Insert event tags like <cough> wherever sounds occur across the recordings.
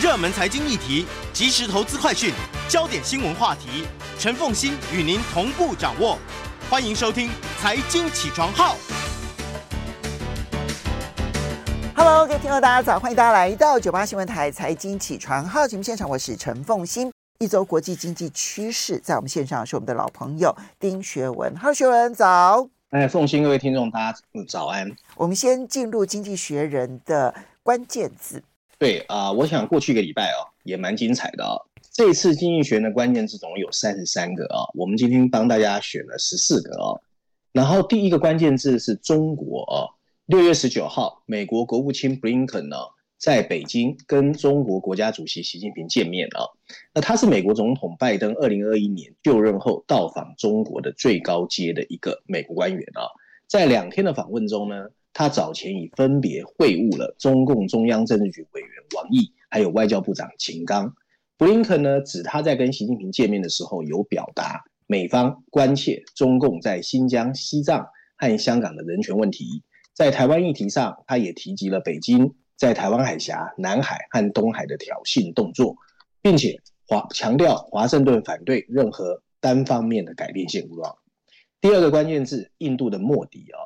热门财经议题、即时投资快讯、焦点新闻话题，陈凤欣与您同步掌握。欢迎收听《财经起床号》。Hello，各位听众，大家早！欢迎大家来到九八新闻台《财经起床号》节目现场，我是陈凤欣。一周国际经济趋势，在我们线上是我们的老朋友丁学文。Hello，学文早。哎，凤欣，各位听众，大家早安。我们先进入《经济学人》的关键字。对啊、我想过去一个礼拜哦，也蛮精彩的哦。这次经济学的关键字总共有三十三个啊、我们今天帮大家选了十四个哦。然后第一个关键字是中国哦，六月十九号，美国国务卿布林肯呢在北京跟中国国家主席习近平见面啊、哦。那他是美国总统拜登二零二一年就任后到访中国的最高阶的一个美国官员啊、哦。在两天的访问中呢。他早前已分别会晤了中共中央政治局委员王毅，还有外交部长秦刚。布林肯呢，指他在跟习近平见面的时候，有表达美方关切中共在新疆、西藏和香港的人权问题。在台湾议题上，他也提及了北京在台湾海峡、南海和东海的挑衅动作，并且华强调华盛顿反对任何单方面的改变现状。第二个关键字，印度的莫迪啊。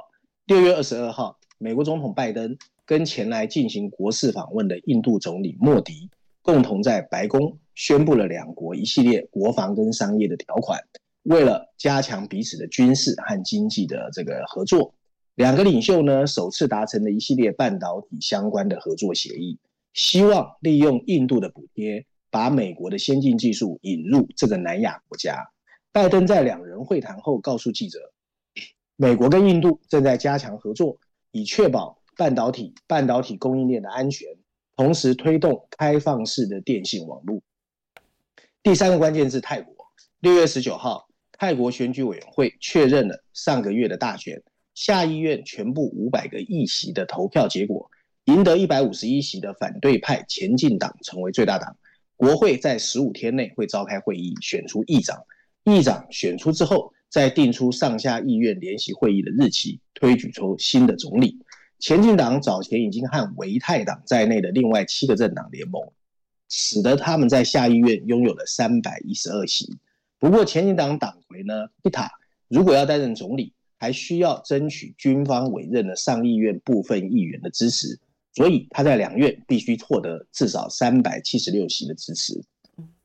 六月二十二号，美国总统拜登跟前来进行国事访问的印度总理莫迪共同在白宫宣布了两国一系列国防跟商业的条款，为了加强彼此的军事和经济的这个合作，两个领袖呢首次达成了一系列半导体相关的合作协议，希望利用印度的补贴，把美国的先进技术引入这个南亚国家。拜登在两人会谈后告诉记者。美国跟印度正在加强合作，以确保半导体、半导体供应链的安全，同时推动开放式的电信网络。第三个关键是泰国。六月十九号，泰国选举委员会确认了上个月的大选，下议院全部五百个议席的投票结果，赢得一百五十一席的反对派前进党成为最大党。国会在十五天内会召开会议，选出议长。议长选出之后，再定出上下议院联席会议的日期，推举出新的总理。前进党早前已经和维泰党在内的另外七个政党联盟，使得他们在下议院拥有了三百一十二席。不过，前进党党魁呢，皮塔如果要担任总理，还需要争取军方委任的上议院部分议员的支持，所以他在两院必须获得至少三百七十六席的支持。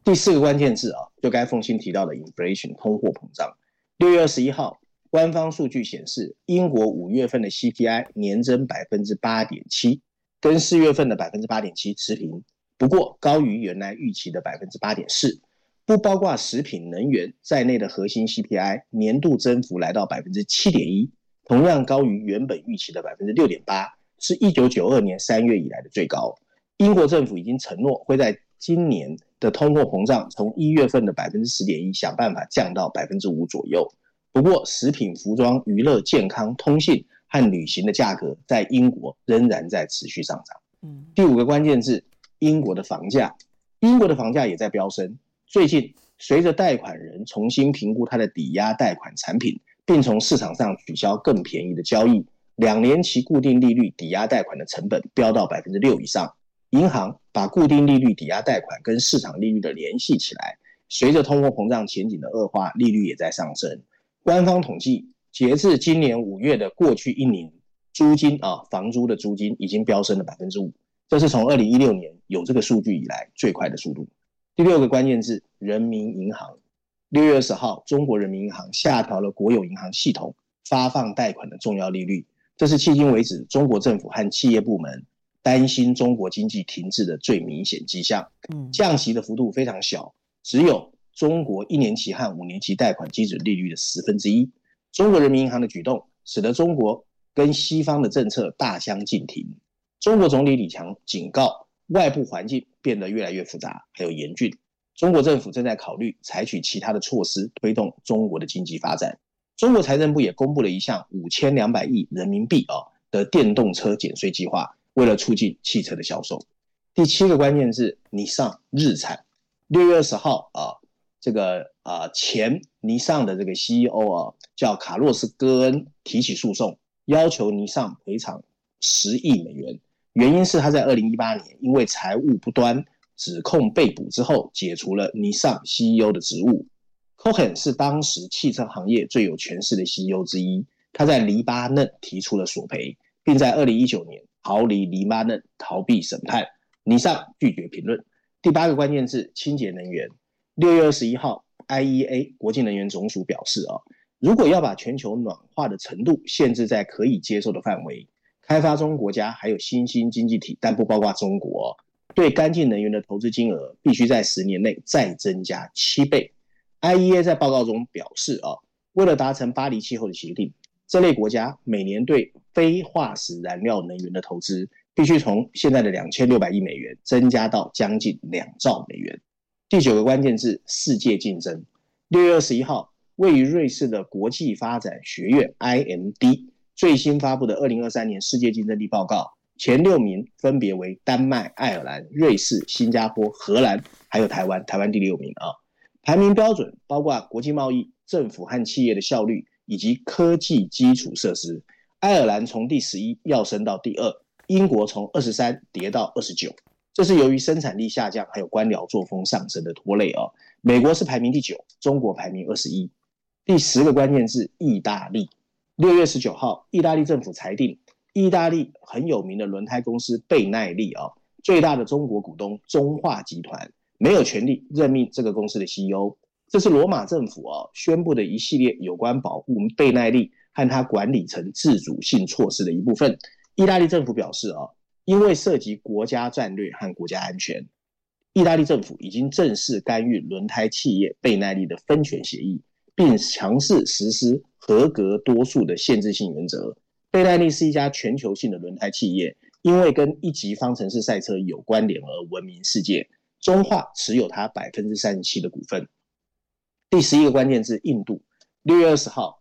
第四个关键字啊，就该凤馨提到的 inflation 通货膨胀。六月二十一号，官方数据显示，英国五月份的 CPI 年增百分之八点七，跟四月份的百分之八点七持平，不过高于原来预期的百分之八点四。不包括食品、能源在内的核心 CPI 年度增幅来到百分之七点一，同样高于原本预期的百分之六点八，是一九九二年三月以来的最高。英国政府已经承诺会在今年的通货膨胀从一月份的百分之十点一想办法降到百分之五左右。不过，食品、服装、娱乐、健康、通信和旅行的价格在英国仍然在持续上涨。嗯，第五个关键字：英国的房价。英国的房价也在飙升。最近，随着贷款人重新评估他的抵押贷款产品，并从市场上取消更便宜的交易，两年期固定利率抵押贷款的成本飙到百分之六以上。银行把固定利率抵押贷款跟市场利率的联系起来，随着通货膨胀前景的恶化，利率也在上升。官方统计，截至今年五月的过去一年，租金啊，房租的租金已经飙升了百分之五，这是从二零一六年有这个数据以来最快的速度。第六个关键字，人民银行。六月二十号，中国人民银行下调了国有银行系统发放贷款的重要利率，这是迄今为止中国政府和企业部门。担心中国经济停滞的最明显迹象。降息的幅度非常小，只有中国一年期和五年期贷款基准利率的十分之一。中国人民银行的举动，使得中国跟西方的政策大相径庭。中国总理李强警告，外部环境变得越来越复杂，还有严峻。中国政府正在考虑采取其他的措施，推动中国的经济发展。中国财政部也公布了一项五千两百亿人民币啊的电动车减税计划。为了促进汽车的销售，第七个关键字，尼桑日产。六月二十号啊，这个啊前尼桑的这个 CEO 啊叫卡洛斯·戈恩提起诉讼，要求尼桑赔偿十亿美元。原因是他在二零一八年因为财务不端指控被捕之后，解除了尼桑 CEO 的职务。Cohen 是当时汽车行业最有权势的 CEO 之一，他在黎巴嫩提出了索赔，并在二零一九年逃离黎巴嫩，逃避审判。尼桑拒绝评论。第八个关键字：清洁能源。六月二十一号，IEA 国际能源总署表示啊，如果要把全球暖化的程度限制在可以接受的范围，开发中国家还有新兴经济体，但不包括中国，对干净能源的投资金额必须在十年内再增加七倍。IEA 在报告中表示啊，为了达成巴黎气候的协定，这类国家每年对非化石燃料能源的投资。必须从现在的两千六百亿美元增加到将近两兆美元。第九个关键字：世界竞争。六月二十一号，位于瑞士的国际发展学院 （IMD） 最新发布的二零二三年世界竞争力报告，前六名分别为丹麦、爱尔兰、瑞士、新加坡、荷兰，还有台湾，台湾第六名啊。排名标准包括国际贸易、政府和企业的效率以及科技基础设施。爱尔兰从第十一要升到第二。英国从二十三跌到二十九，这是由于生产力下降，还有官僚作风上升的拖累哦。美国是排名第九，中国排名二十一。第十个关键字：意大利。六月十九号，意大利政府裁定，意大利很有名的轮胎公司贝耐利啊，最大的中国股东中化集团没有权利任命这个公司的 CEO。这是罗马政府啊宣布的一系列有关保护贝耐利和他管理层自主性措施的一部分。意大利政府表示，啊，因为涉及国家战略和国家安全，意大利政府已经正式干预轮胎企业贝耐利的分权协议，并强势实施合格多数的限制性原则。贝耐利是一家全球性的轮胎企业，因为跟一级方程式赛车有关联而闻名世界。中化持有它百分之三十七的股份。第十一个关键字：印度。六月二十号，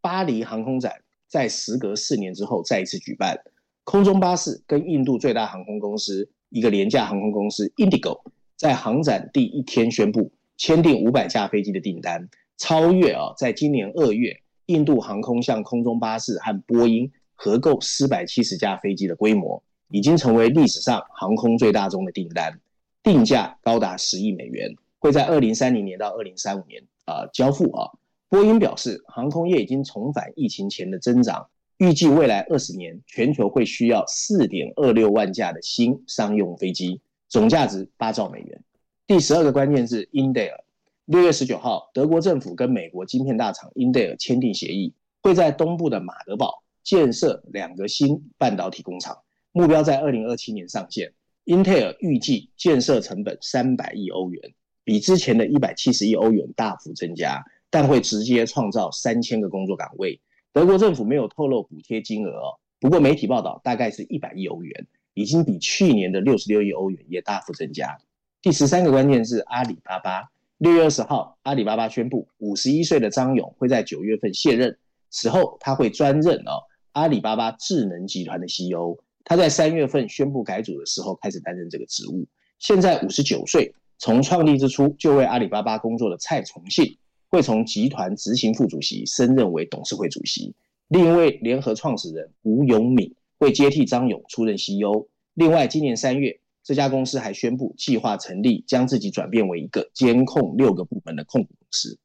巴黎航空展。在时隔四年之后再一次举办，空中巴士跟印度最大航空公司一个廉价航空公司 Indigo 在航展第一天宣布签订五百架飞机的订单，超越啊，在今年二月印度航空向空中巴士和波音合购四百七十架飞机的规模，已经成为历史上航空最大宗的订单，定价高达十亿美元，会在二零三零年到二零三五年啊、呃、交付啊。波音表示，航空业已经重返疫情前的增长，预计未来二十年全球会需要四点二六万架的新商用飞机，总价值八兆美元。第十二个关键字：英特尔。六月十九号，德国政府跟美国晶片大厂英特尔签订协议，会在东部的马德堡建设两个新半导体工厂，目标在二零二七年上线。英特尔预计建设成本三百亿欧元，比之前的一百七十亿欧元大幅增加。但会直接创造三千个工作岗位。德国政府没有透露补贴金额，不过媒体报道大概是一百亿欧元，已经比去年的六十六亿欧元也大幅增加。第十三个关键是阿里巴巴。六月二十号，阿里巴巴宣布，五十一岁的张勇会在九月份卸任，此后他会专任哦阿里巴巴智能集团的 CEO。他在三月份宣布改组的时候开始担任这个职务，现在五十九岁，从创立之初就为阿里巴巴工作的蔡崇信。会从集团执行副主席升任为董事会主席，另一位联合创始人吴永敏会接替张勇出任 CEO。另外，今年三月，这家公司还宣布计划成立，将自己转变为一个监控六个部门的控股公司。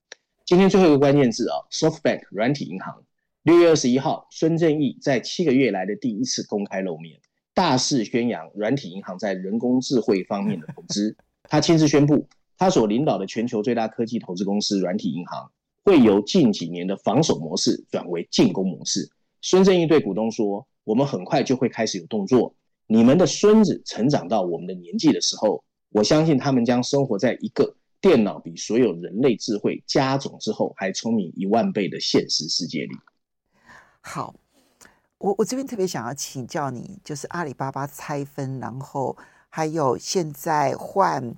今天最后一个关键字啊，SoftBank 软体银行。六月二十一号，孙正义在七个月来的第一次公开露面，大肆宣扬软体银行在人工智慧方面的投资。他亲自宣布。他所领导的全球最大科技投资公司软体银行，会由近几年的防守模式转为进攻模式。孙正义对股东说：“我们很快就会开始有动作。你们的孙子成长到我们的年纪的时候，我相信他们将生活在一个电脑比所有人类智慧加总之后还聪明一万倍的现实世界里。”好，我我这边特别想要请教你，就是阿里巴巴拆分，然后还有现在换。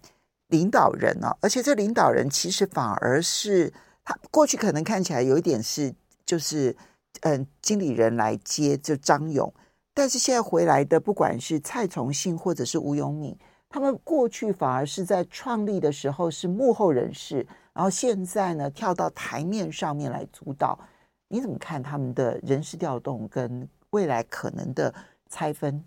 领导人呢、哦？而且这领导人其实反而是他过去可能看起来有一点是就是嗯经理人来接就张勇，但是现在回来的不管是蔡崇信或者是吴永敏，他们过去反而是在创立的时候是幕后人士，然后现在呢跳到台面上面来主导。你怎么看他们的人事调动跟未来可能的拆分？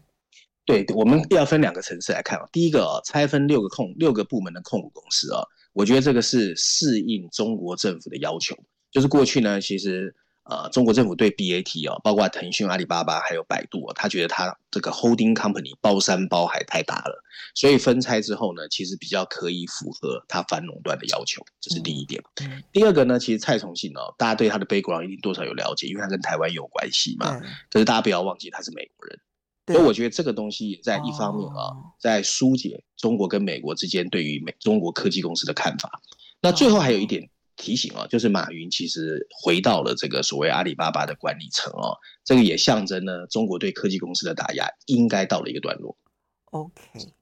对，我们要分两个层次来看啊。第一个啊，拆分六个控六个部门的控股公司啊，我觉得这个是适应中国政府的要求。就是过去呢，其实呃，中国政府对 BAT 啊，包括腾讯、阿里巴巴还有百度啊，他觉得他这个 holding company 包山包海太大了，所以分拆之后呢，其实比较可以符合他反垄断的要求，这是第一点。嗯、第二个呢，其实蔡崇信哦，大家对他的 background 一定多少有了解，因为他跟台湾有关系嘛。嗯、可是大家不要忘记他是美国人，对所以我觉得这个东西也在一方面啊，哦、在疏解中国跟美国之间对于美中国科技公司的看法。那最后还有一点。提醒啊，就是马云其实回到了这个所谓阿里巴巴的管理层哦，这个也象征呢，中国对科技公司的打压应该到了一个段落。OK，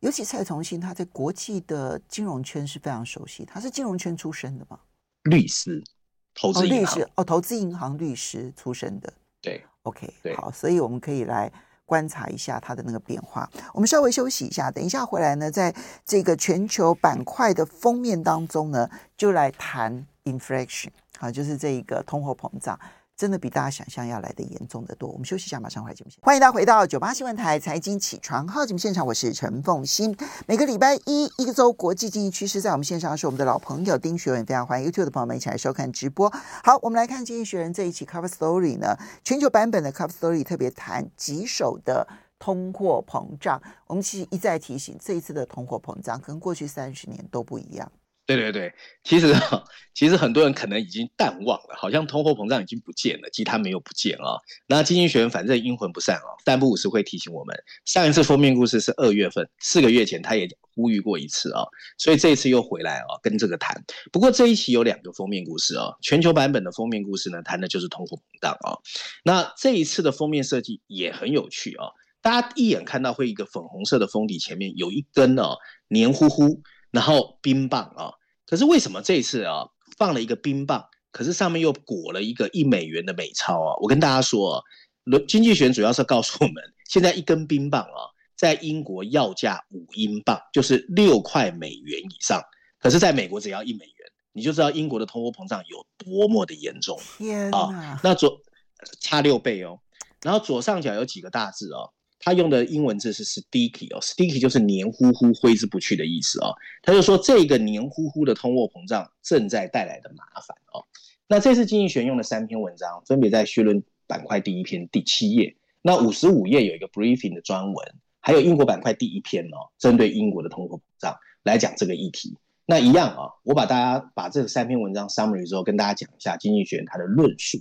尤其蔡崇信他在国际的金融圈是非常熟悉，他是金融圈出身的吗？律师，投资律师哦，投资银行律师出身的。对，OK，对好，所以我们可以来。观察一下它的那个变化。我们稍微休息一下，等一下回来呢，在这个全球板块的封面当中呢，就来谈 inflation 啊，就是这一个通货膨胀。真的比大家想象要来的严重的多。我们休息一下，马上回来节目。欢迎大家回到九八新闻台财经起床号节目现场，我是陈凤欣。每个礼拜一一个周国际经济趋势，在我们线上是我们的老朋友丁学文，非常欢迎 YouTube 的朋友们一起来收看直播。好，我们来看《经济学人》这一期 Cover Story 呢，全球版本的 Cover Story 特别谈棘手的通货膨胀。我们其实一再提醒，这一次的通货膨胀跟过去三十年都不一样。对对对，其实其实很多人可能已经淡忘了，好像通货膨胀已经不见了，其实它没有不见啊。那经济学人反正阴魂不散啊，三不五时会提醒我们。上一次封面故事是二月份，四个月前他也呼吁过一次啊，所以这一次又回来啊，跟这个谈。不过这一期有两个封面故事啊，全球版本的封面故事呢，谈的就是通货膨胀啊。那这一次的封面设计也很有趣啊，大家一眼看到会一个粉红色的封底，前面有一根啊黏糊糊。然后冰棒啊，可是为什么这一次啊放了一个冰棒，可是上面又裹了一个一美元的美钞啊？我跟大家说啊，经济学主要是告诉我们，<laughs> 现在一根冰棒啊，在英国要价五英镑，就是六块美元以上，可是在美国只要一美元，你就知道英国的通货膨胀有多么的严重。天哪！啊，那左差六倍哦，然后左上角有几个大字哦。他用的英文字是 sticky 哦，sticky 就是黏糊糊、挥之不去的意思哦。他就说这个黏糊糊的通货膨胀正在带来的麻烦哦。那这次经济学用的三篇文章，分别在绪论板块第一篇第七页，那五十五页有一个 briefing 的专文，还有英国板块第一篇哦，针对英国的通货膨胀来讲这个议题。那一样啊，我把大家把这三篇文章 summary 之后，跟大家讲一下经济学它的论述。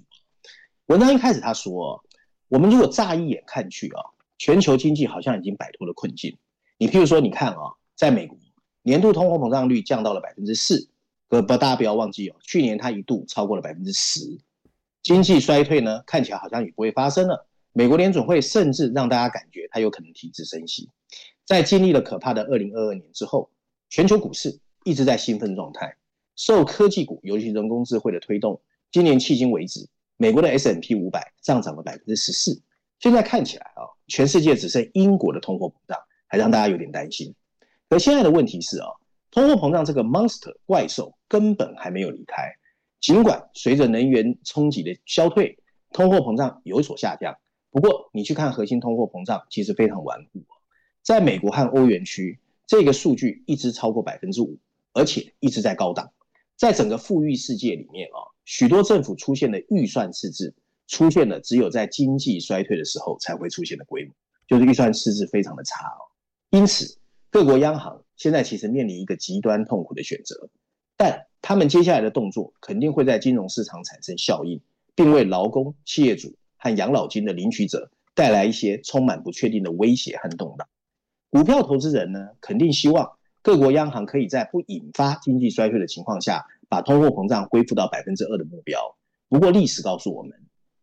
文章一开始他说，我们如果乍一眼看去啊。全球经济好像已经摆脱了困境。你譬如说，你看啊，在美国年度通货膨胀率降到了百分之四，不，大家不要忘记哦，去年它一度超过了百分之十。经济衰退呢，看起来好像也不会发生了。美国联准会甚至让大家感觉它有可能停止升息。在经历了可怕的二零二二年之后，全球股市一直在兴奋状态，受科技股，尤其人工智慧的推动，今年迄今为止，美国的 S&P 五百上涨了百分之十四。现在看起来啊，全世界只剩英国的通货膨胀还让大家有点担心。可现在的问题是啊，通货膨胀这个 monster 怪兽根本还没有离开。尽管随着能源冲击的消退，通货膨胀有所下降，不过你去看核心通货膨胀，其实非常顽固。在美国和欧元区，这个数据一直超过百分之五，而且一直在高档。在整个富裕世界里面啊，许多政府出现了预算赤字。出现了只有在经济衰退的时候才会出现的规模，就是预算赤字非常的差哦。因此，各国央行现在其实面临一个极端痛苦的选择，但他们接下来的动作肯定会在金融市场产生效应，并为劳工、企业主和养老金的领取者带来一些充满不确定的威胁和动荡。股票投资人呢，肯定希望各国央行可以在不引发经济衰退的情况下，把通货膨胀恢复到百分之二的目标。不过，历史告诉我们。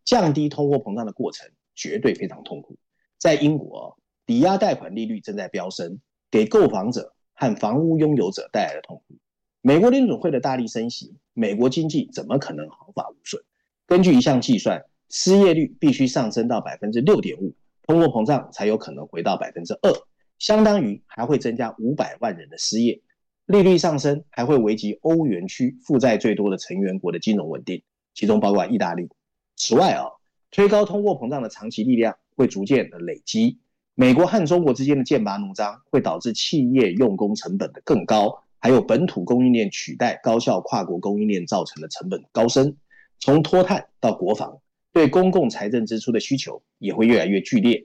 降低通货膨胀的过程绝对非常痛苦。在英国，抵押贷款利率正在飙升，给购房者和房屋拥有者带来了痛苦。美国联准会的大力升息，美国经济怎么可能毫发无损？根据一项计算，失业率必须上升到百分之六点五，通货膨胀才有可能回到百分之二，相当于还会增加五百万人的失业。利率上升还会危及欧元区负债最多的成员国的金融稳定，其中包括意大利。此外啊，推高通货膨胀的长期力量会逐渐的累积，美国和中国之间的剑拔弩张，会导致企业用工成本的更高，还有本土供应链取代高效跨国供应链造成的成本高升。从脱碳到国防，对公共财政支出的需求也会越来越剧烈。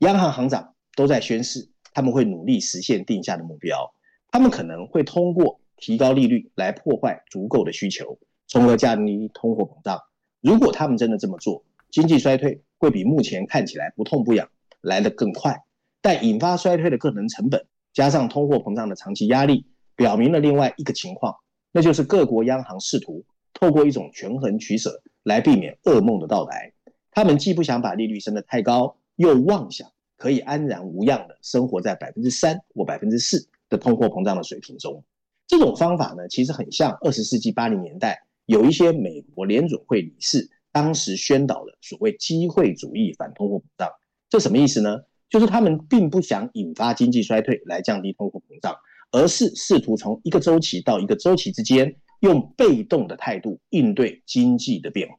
央行行长都在宣示，他们会努力实现定下的目标。他们可能会通过提高利率来破坏足够的需求，从而降低通货膨胀。如果他们真的这么做，经济衰退会比目前看起来不痛不痒来得更快。但引发衰退的个人成本，加上通货膨胀的长期压力，表明了另外一个情况，那就是各国央行试图透过一种权衡取舍来避免噩梦的到来。他们既不想把利率升得太高，又妄想可以安然无恙地生活在百分之三或百分之四的通货膨胀的水平中。这种方法呢，其实很像二十世纪八零年代有一些美国联准会理事当时宣导的所谓机会主义反通货膨胀。这什么意思呢？就是他们并不想引发经济衰退来降低通货膨胀，而是试图从一个周期到一个周期之间，用被动的态度应对经济的变化。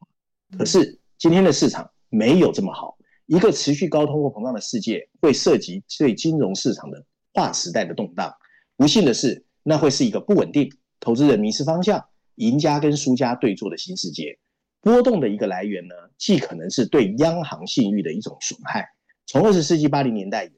可是今天的市场没有这么好，一个持续高通货膨胀的世界会涉及对金融市场的划时代的动荡。不幸的是，那会是一个不稳定、投资人迷失方向、赢家跟输家对坐的新世界。波动的一个来源呢，既可能是对央行信誉的一种损害。从二十世纪八零年代以来，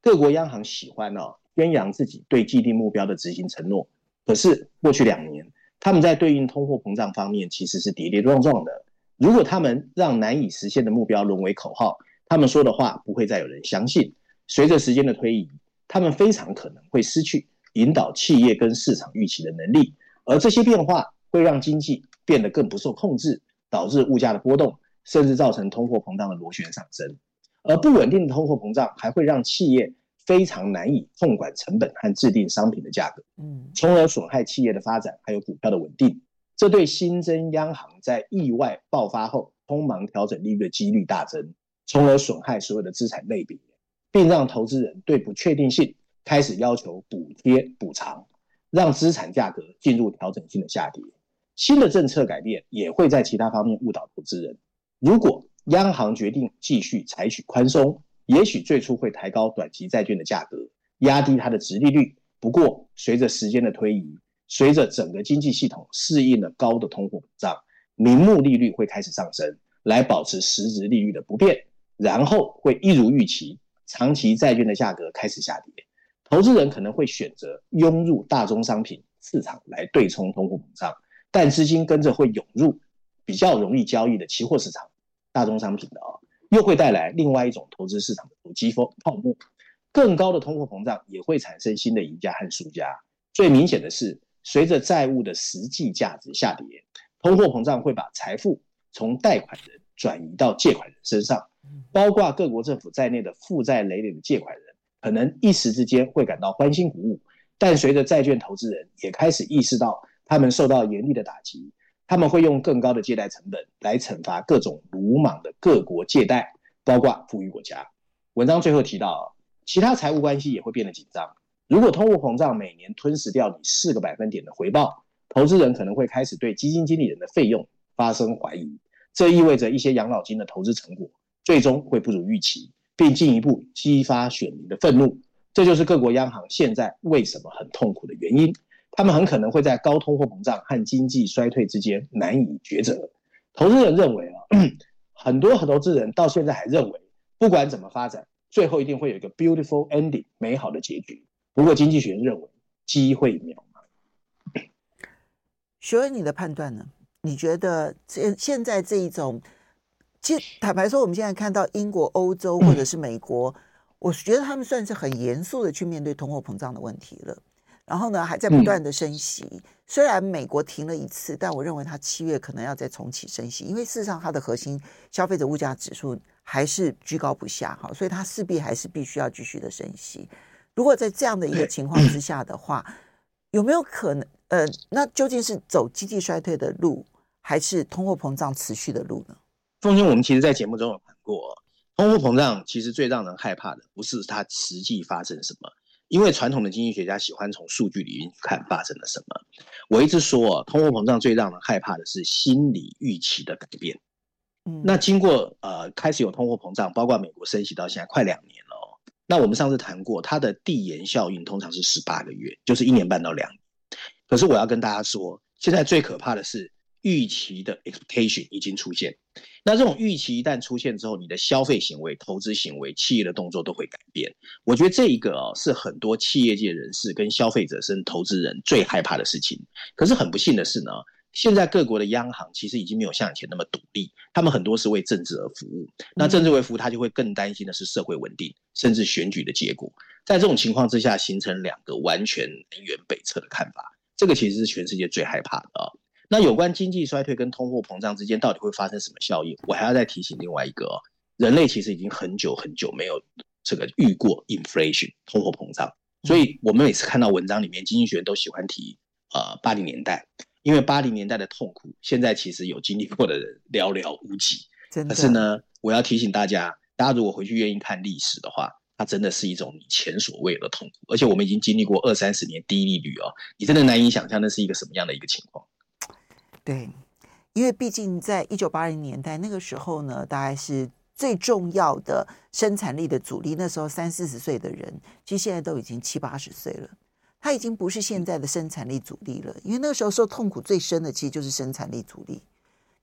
各国央行喜欢哦宣扬自己对既定目标的执行承诺。可是过去两年，他们在对应通货膨胀方面其实是跌跌撞撞的。如果他们让难以实现的目标沦为口号，他们说的话不会再有人相信。随着时间的推移，他们非常可能会失去引导企业跟市场预期的能力，而这些变化会让经济变得更不受控制，导致物价的波动，甚至造成通货膨胀的螺旋上升。而不稳定的通货膨胀还会让企业非常难以控管成本和制定商品的价格，嗯，从而损害企业的发展还有股票的稳定。这对新增央行在意外爆发后匆忙调整利率的几率大增，从而损害所有的资产类别，并让投资人对不确定性开始要求补贴补偿，让资产价格进入调整性的下跌。新的政策改变也会在其他方面误导投资人。如果央行决定继续采取宽松，也许最初会抬高短期债券的价格，压低它的殖利率。不过，随着时间的推移，随着整个经济系统适应了高的通货膨胀，名目利率会开始上升，来保持实质利率的不变。然后会一如预期，长期债券的价格开始下跌，投资人可能会选择涌入大宗商品市场来对冲通货膨胀，但资金跟着会涌入比较容易交易的期货市场。大宗商品的啊，又会带来另外一种投资市场的投机风泡沫，更高的通货膨胀也会产生新的赢家和输家。最明显的是，随着债务的实际价值下跌，通货膨胀会把财富从贷款人转移到借款人身上，包括各国政府在内的负债累累的借款人，可能一时之间会感到欢欣鼓舞，但随着债券投资人也开始意识到他们受到严厉的打击。他们会用更高的借贷成本来惩罚各种鲁莽的各国借贷，包括富裕国家。文章最后提到，其他财务关系也会变得紧张。如果通货膨胀每年吞噬掉你四个百分点的回报，投资人可能会开始对基金经理人的费用发生怀疑。这意味着一些养老金的投资成果最终会不如预期，并进一步激发选民的愤怒。这就是各国央行现在为什么很痛苦的原因。他们很可能会在高通货膨胀和经济衰退之间难以抉择。投资人认为啊，<clears throat> 很多投资人到现在还认为，不管怎么发展，最后一定会有一个 beautiful ending 美好的结局。不过，经济学人认为机会渺茫。学文，你的判断呢？你觉得现现在这一种，其实坦白说，我们现在看到英国、欧洲或者是美国，我觉得他们算是很严肃的去面对通货膨胀的问题了。然后呢，还在不断的升息。嗯、虽然美国停了一次，但我认为它七月可能要再重启升息，因为事实上它的核心消费者物价指数还是居高不下，哈，所以它势必还是必须要继续的升息。如果在这样的一个情况之下的话，有没有可能？呃，那究竟是走经济衰退的路，还是通货膨胀持续的路呢？凤馨，我们其实，在节目中有谈过，通货膨胀其实最让人害怕的，不是它实际发生什么。因为传统的经济学家喜欢从数据里面看发生了什么。我一直说，通货膨胀最让人害怕的是心理预期的改变。嗯，那经过呃开始有通货膨胀，包括美国升息到现在快两年了，哦那我们上次谈过，它的递延效应通常是十八个月，就是一年半到两年。可是我要跟大家说，现在最可怕的是预期的 expectation 已经出现。那这种预期一旦出现之后，你的消费行为、投资行为、企业的动作都会改变。我觉得这一个哦，是很多企业界人士跟消费者甚至投资人最害怕的事情。可是很不幸的是呢，现在各国的央行其实已经没有像以前那么独立，他们很多是为政治而服务。那政治为服务，他就会更担心的是社会稳定，甚至选举的结果。在这种情况之下，形成两个完全南辕北辙的看法。这个其实是全世界最害怕的啊。那有关经济衰退跟通货膨胀之间到底会发生什么效应？我还要再提醒另外一个哦，人类其实已经很久很久没有这个遇过 inflation 通货膨胀，所以我们每次看到文章里面，经济学人都喜欢提呃八零年代，因为八零年代的痛苦，现在其实有经历过的人寥寥无几。可是呢，我要提醒大家，大家如果回去愿意看历史的话。它真的是一种你前所未有的痛苦，而且我们已经经历过二三十年低利率哦，你真的难以想象那是一个什么样的一个情况。对，因为毕竟在一九八零年代那个时候呢，大概是最重要的生产力的主力，那时候三四十岁的人，其实现在都已经七八十岁了，他已经不是现在的生产力主力了，因为那个时候受痛苦最深的其实就是生产力主力。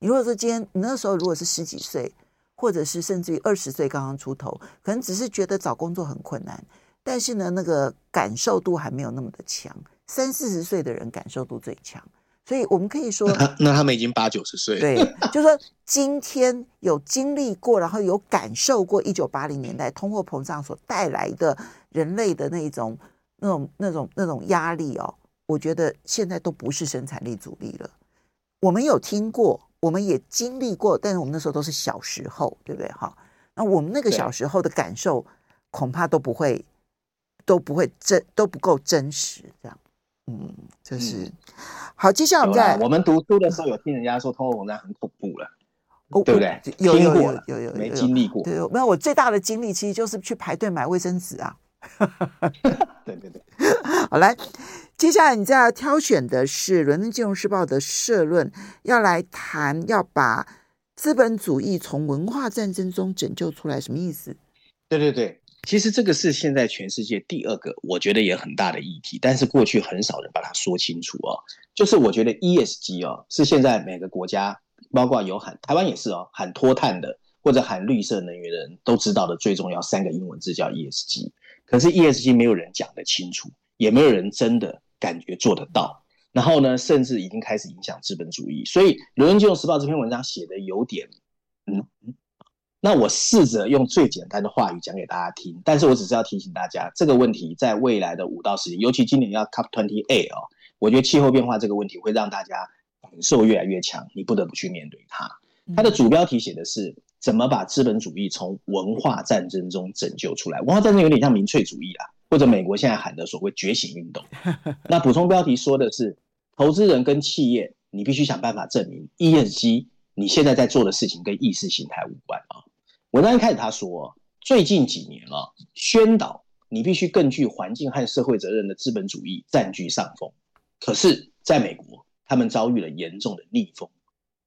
你如果说今天你那时候如果是十几岁。或者是甚至于二十岁刚刚出头，可能只是觉得找工作很困难，但是呢，那个感受度还没有那么的强。三四十岁的人感受度最强，所以我们可以说，那，那他们已经八九十岁。对，就是说今天有经历过，然后有感受过一九八零年代通货膨胀所带来的人类的那种、那种、那种、那种压力哦，我觉得现在都不是生产力阻力了。我们有听过。我们也经历过，但是我们那时候都是小时候，对不对？哈，那我们那个小时候的感受，恐怕都不会，都不会真，都不够真实，这样。嗯，就是、嗯、好。接下来我们在我们读书的时候，有听人家说通货膨胀很恐怖了，哦、对不对？有有有有有没经历过？对，没有。我最大的经历其实就是去排队买卫生纸啊。对 <laughs> 对对，<laughs> 好来。接下来你再要挑选的是《伦敦金融时报》的社论，要来谈要把资本主义从文化战争中拯救出来，什么意思？对对对，其实这个是现在全世界第二个，我觉得也很大的议题，但是过去很少人把它说清楚哦。就是我觉得 ESG 哦，是现在每个国家，包括有喊台湾也是哦，喊脱碳的或者喊绿色能源的人都知道的最重要三个英文字叫 ESG，可是 ESG 没有人讲得清楚，也没有人真的。感觉做得到，然后呢，甚至已经开始影响资本主义。所以《伦敦金融时报》这篇文章写的有点，那我试着用最简单的话语讲给大家听。但是我只是要提醒大家，这个问题在未来的五到十年，尤其今年要 COP twenty eight 哦，我觉得气候变化这个问题会让大家感受越来越强，你不得不去面对它。它的主标题写的是怎么把资本主义从文化战争中拯救出来。文化战争有点像民粹主义啊。或者美国现在喊的所谓觉醒运动，<laughs> 那补充标题说的是，投资人跟企业，你必须想办法证明 ESG 你现在在做的事情跟意识形态无关啊。我刚一开始他说，最近几年啊，宣导你必须更具环境和社会责任的资本主义占据上风，可是在美国，他们遭遇了严重的逆风，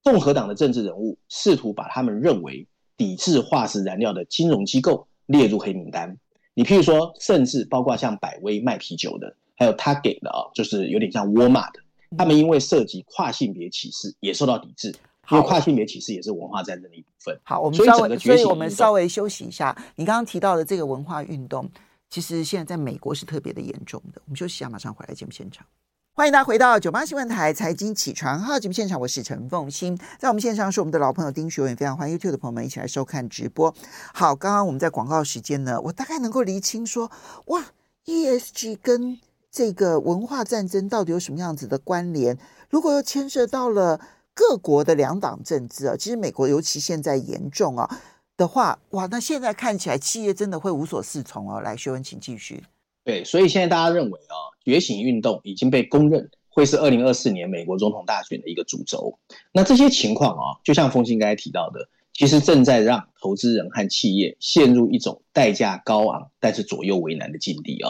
共和党的政治人物试图把他们认为抵制化石燃料的金融机构列入黑名单。你譬如说，甚至包括像百威卖啤酒的，还有 Target 的啊，就是有点像沃尔玛的，他们因为涉及跨性别歧视，也受到抵制。因为跨性别歧视也是文化战争的一部分。好，我们稍微，所以我们稍微休息一下。你刚刚提到的这个文化运动，其实现在在美国是特别的严重的。我们休息一下，马上回来节目现场。欢迎大家回到九八新闻台财经起床号节目现场，我是陈凤欣，在我们线上是我们的老朋友丁学文，非常欢迎 YouTube 的朋友们一起来收看直播。好，刚刚我们在广告时间呢，我大概能够厘清说，哇，ESG 跟这个文化战争到底有什么样子的关联？如果又牵涉到了各国的两党政治啊，其实美国尤其现在严重啊的话，哇，那现在看起来企业真的会无所适从哦。来，学文，请继续。对，所以现在大家认为啊，觉醒运动已经被公认会是二零二四年美国总统大选的一个主轴。那这些情况啊，就像凤馨刚才提到的，其实正在让投资人和企业陷入一种代价高昂但是左右为难的境地啊。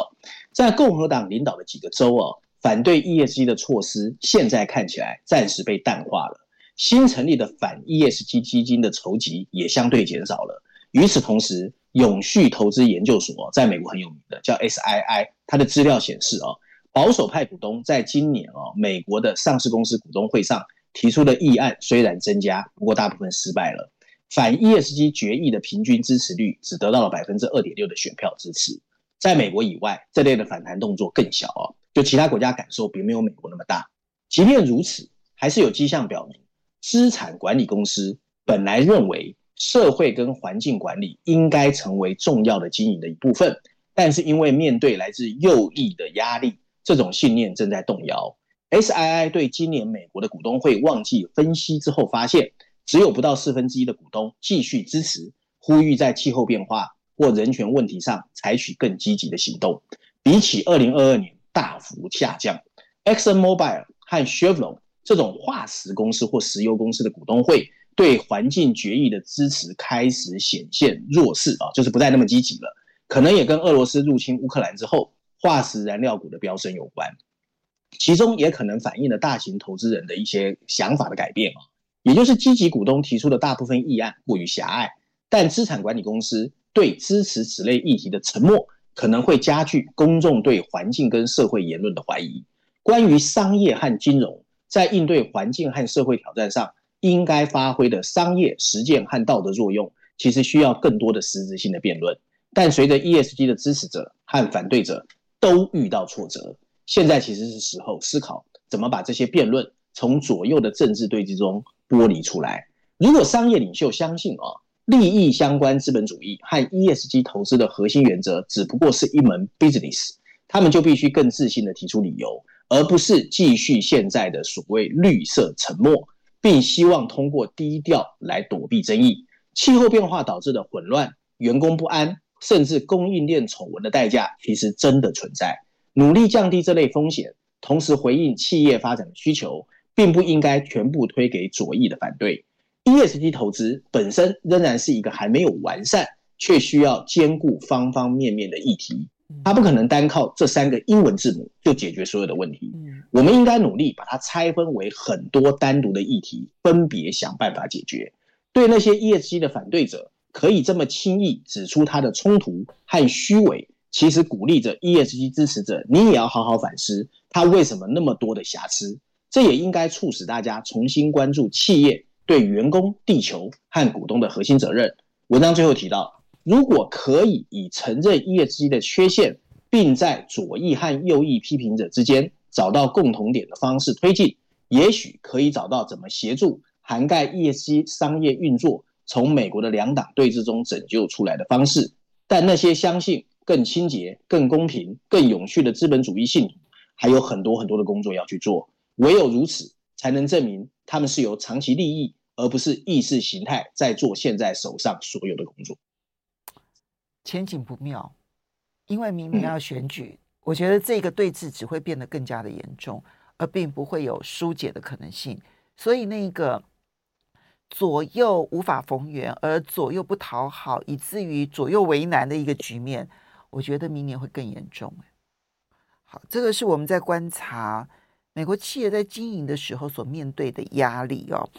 在共和党领导的几个州啊，反对 ESG 的措施现在看起来暂时被淡化了，新成立的反 ESG 基金的筹集也相对减少了。与此同时，永续投资研究所，在美国很有名的，叫 SII。它的资料显示啊，保守派股东在今年啊，美国的上市公司股东会上提出的议案虽然增加，不过大部分失败了。反 ESG 决议的平均支持率只得到了百分之二点六的选票支持。在美国以外，这类的反弹动作更小哦，就其他国家感受并没有美国那么大。即便如此，还是有迹象表明，资产管理公司本来认为社会跟环境管理应该成为重要的经营的一部分，但是因为面对来自右翼的压力，这种信念正在动摇。SII 对今年美国的股东会旺季分析之后发现，只有不到四分之一的股东继续支持，呼吁在气候变化或人权问题上采取更积极的行动，比起二零二二年大幅下降。ExxonMobil 和 Chevron 这种化石公司或石油公司的股东会对环境决议的支持开始显现弱势啊，就是不再那么积极了。可能也跟俄罗斯入侵乌克兰之后化石燃料股的飙升有关，其中也可能反映了大型投资人的一些想法的改变啊，也就是积极股东提出的大部分议案过于狭隘，但资产管理公司。对支持此类议题的沉默，可能会加剧公众对环境跟社会言论的怀疑。关于商业和金融在应对环境和社会挑战上应该发挥的商业实践和道德作用，其实需要更多的实质性的辩论。但随着 ESG 的支持者和反对者都遇到挫折，现在其实是时候思考怎么把这些辩论从左右的政治对峙中剥离出来。如果商业领袖相信啊。利益相关资本主义和 ESG 投资的核心原则只不过是一门 business，他们就必须更自信地提出理由，而不是继续现在的所谓绿色沉默，并希望通过低调来躲避争议。气候变化导致的混乱、员工不安，甚至供应链丑闻的代价，其实真的存在。努力降低这类风险，同时回应企业发展的需求，并不应该全部推给左翼的反对。ESG 投资本身仍然是一个还没有完善，却需要兼顾方方面面的议题。它不可能单靠这三个英文字母就解决所有的问题。我们应该努力把它拆分为很多单独的议题，分别想办法解决。对那些 ESG 的反对者，可以这么轻易指出它的冲突和虚伪，其实鼓励着 ESG 支持者，你也要好好反思它为什么那么多的瑕疵。这也应该促使大家重新关注企业。对员工、地球和股东的核心责任。文章最后提到，如果可以以承认 ESG 的缺陷，并在左翼和右翼批评者之间找到共同点的方式推进，也许可以找到怎么协助涵盖 ESG 商业运作，从美国的两党对峙中拯救出来的方式。但那些相信更清洁、更公平、更永续的资本主义信徒，还有很多很多的工作要去做。唯有如此，才能证明他们是由长期利益。而不是意识形态在做现在手上所有的工作，前景不妙，因为明年要选举，我觉得这个对峙只会变得更加的严重，而并不会有疏解的可能性。所以那个左右无法逢源，而左右不讨好，以至于左右为难的一个局面，我觉得明年会更严重。好，这个是我们在观察美国企业在经营的时候所面对的压力哦。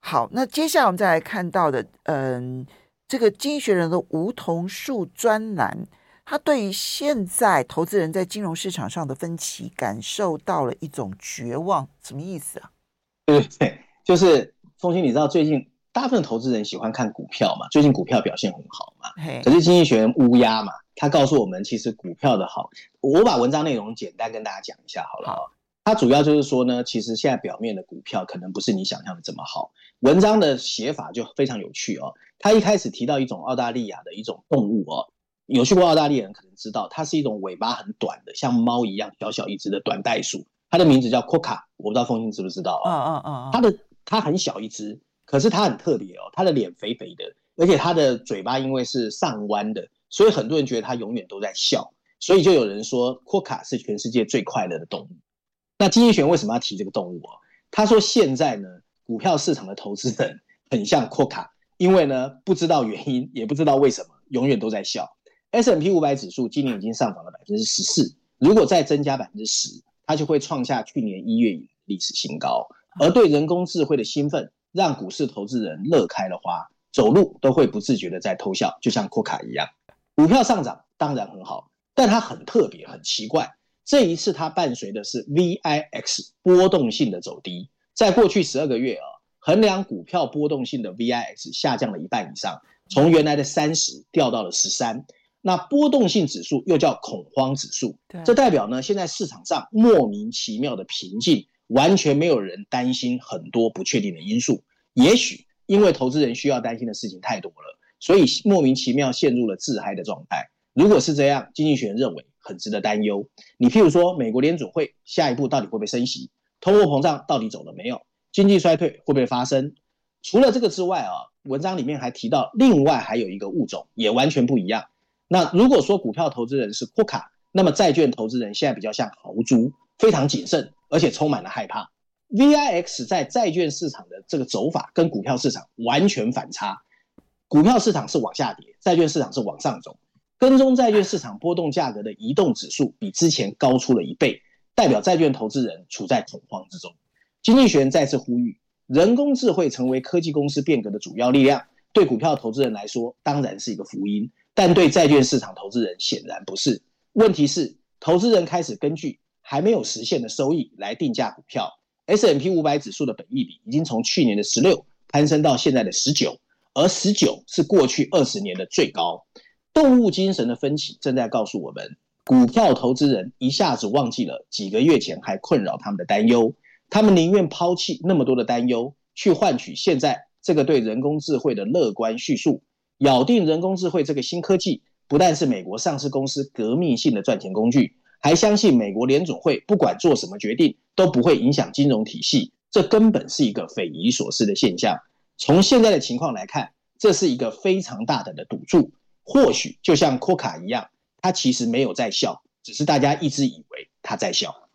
好，那接下来我们再来看到的，嗯，这个《经济学人》的梧桐树专栏，他对于现在投资人在金融市场上的分歧感受到了一种绝望，什么意思啊？对对对，就是凤馨，你知道最近大部分投资人喜欢看股票嘛？最近股票表现很好嘛？可是《经济学人》乌鸦嘛，他告诉我们，其实股票的好，我把文章内容简单跟大家讲一下好了。好它主要就是说呢，其实现在表面的股票可能不是你想象的这么好。文章的写法就非常有趣哦。他一开始提到一种澳大利亚的一种动物哦，有去过澳大利亚人可能知道，它是一种尾巴很短的，像猫一样小小一只的短袋鼠。它的名字叫 Quokka，我不知道凤馨知不知道啊？嗯嗯嗯。它的它很小一只，可是它很特别哦。它的脸肥肥的，而且它的嘴巴因为是上弯的，所以很多人觉得它永远都在笑。所以就有人说 Quokka 是全世界最快乐的动物。那经济学为什么要提这个动物啊？他说现在呢，股票市场的投资人很像 Quokka，因为呢不知道原因，也不知道为什么，永远都在笑。S&P 五百指数今年已经上涨了百分之十四，如果再增加百分之十，它就会创下去年一月以来历史新高。而对人工智慧的兴奋，让股市投资人乐开了花。走路都会不自觉的在偷笑，就像库卡一样。股票上涨当然很好，但它很特别，很奇怪。这一次它伴随的是 VIX 波动性的走低，在过去十二个月啊，衡量股票波动性的 VIX 下降了一半以上，从原来的三十掉到了十三。那波动性指数又叫恐慌指数，这代表呢，现在市场上莫名其妙的平静，完全没有人担心很多不确定的因素。也许因为投资人需要担心的事情太多了，所以莫名其妙陷入了自嗨的状态。如果是这样，经济学人认为很值得担忧。你譬如说，美国联准会下一步到底会不会升息？通货膨胀到底走了没有？经济衰退会不会发生？除了这个之外啊，文章里面还提到，另外还有一个物种也完全不一样。那如果说股票投资人是库卡，那么债券投资人现在比较像豪猪，非常谨慎，而且充满了害怕。VIX 在债券市场的这个走法跟股票市场完全反差，股票市场是往下跌，债券市场是往上走。跟踪债券市场波动价格的移动指数比之前高出了一倍，代表债券投资人处在恐慌之中。经济学人再次呼吁，人工智慧成为科技公司变革的主要力量，对股票投资人来说当然是一个福音。但对债券市场投资人显然不是。问题是，投资人开始根据还没有实现的收益来定价股票。S&P 五百指数的本益比已经从去年的十六攀升到现在的十九，而十九是过去二十年的最高。动物精神的分歧正在告诉我们，股票投资人一下子忘记了几个月前还困扰他们的担忧，他们宁愿抛弃那么多的担忧，去换取现在这个对人工智慧的乐观叙述。咬定人工智慧这个新科技不但是美国上市公司革命性的赚钱工具，还相信美国联总会不管做什么决定都不会影响金融体系，这根本是一个匪夷所思的现象。从现在的情况来看，这是一个非常大胆的赌注。或许就像库卡一样，他其实没有在笑，只是大家一直以为他在笑。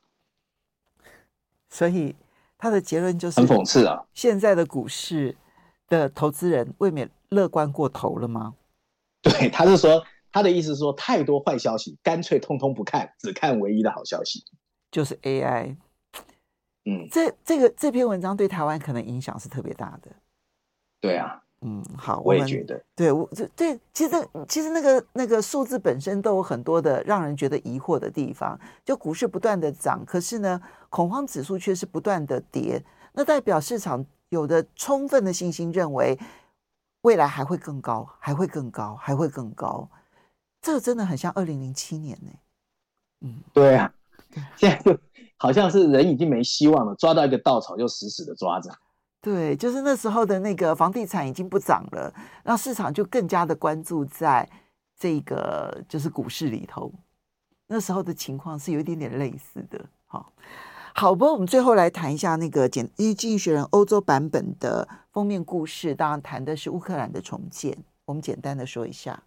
所以他的结论就是很讽刺啊！现在的股市的投资人未免乐观过头了吗？<laughs> 对，他是说他的意思是说，太多坏消息，干脆通通不看，只看唯一的好消息，就是 AI。嗯，这这个这篇文章对台湾可能影响是特别大的。对啊，嗯，好，我也觉得，对我这对，其实其实那个那个数字本身都有很多的让人觉得疑惑的地方。就股市不断的涨，可是呢，恐慌指数却是不断的跌，那代表市场有的充分的信心认为。未来还会更高，还会更高，还会更高。这个真的很像二零零七年呢。嗯，对啊，现在就好像是人已经没希望了，抓到一个稻草就死死的抓着。对，就是那时候的那个房地产已经不涨了，然后市场就更加的关注在这个就是股市里头。那时候的情况是有一点点类似的。好。好，不过我们最后来谈一下那个简，因为《经济学人》欧洲版本的封面故事，当然谈的是乌克兰的重建。我们简单的说一下。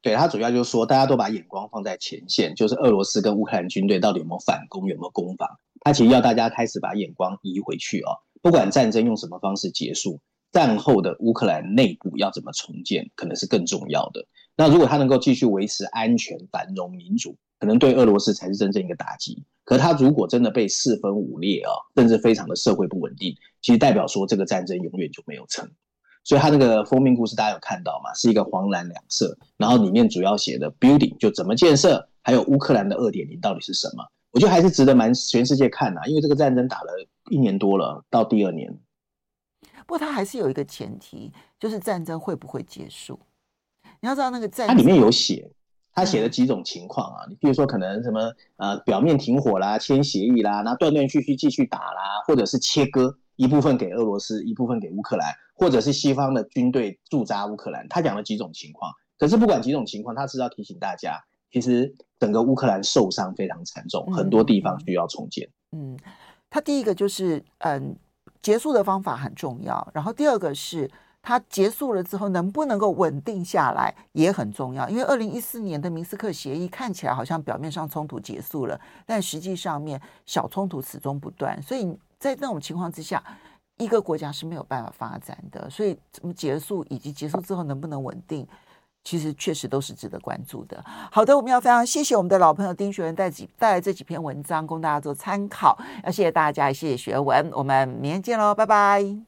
对，他主要就是说，大家都把眼光放在前线，就是俄罗斯跟乌克兰军队到底有没有反攻，有没有攻防。他其实要大家开始把眼光移回去哦，不管战争用什么方式结束，战后的乌克兰内部要怎么重建，可能是更重要的。那如果他能够继续维持安全、繁荣、民主，可能对俄罗斯才是真正一个打击。可他如果真的被四分五裂啊，甚至非常的社会不稳定，其实代表说这个战争永远就没有成。所以他那个封面故事大家有看到吗？是一个黄蓝两色，然后里面主要写的 building 就怎么建设，还有乌克兰的二点零到底是什么？我觉得还是值得蛮全世界看呐，因为这个战争打了一年多了，到第二年。不过它还是有一个前提，就是战争会不会结束？你要知道那个战争，它里面有写。他写了几种情况啊，你比如说可能什么呃表面停火啦，签协议啦，然后断断续续继续打啦，或者是切割一部分给俄罗斯，一部分给乌克兰，或者是西方的军队驻扎乌克兰。他讲了几种情况，可是不管几种情况，他是要提醒大家，其实整个乌克兰受伤非常惨重，很多地方需要重建。嗯，他第一个就是嗯结束的方法很重要，然后第二个是。它结束了之后，能不能够稳定下来也很重要。因为二零一四年的明斯克协议看起来好像表面上冲突结束了，但实际上面小冲突始终不断。所以在那种情况之下，一个国家是没有办法发展的。所以怎么结束以及结束之后能不能稳定，其实确实都是值得关注的。好的，我们要非常谢谢我们的老朋友丁学文带几带来这几篇文章供大家做参考。要谢谢大家，也谢谢学文，我们明天见喽，拜拜。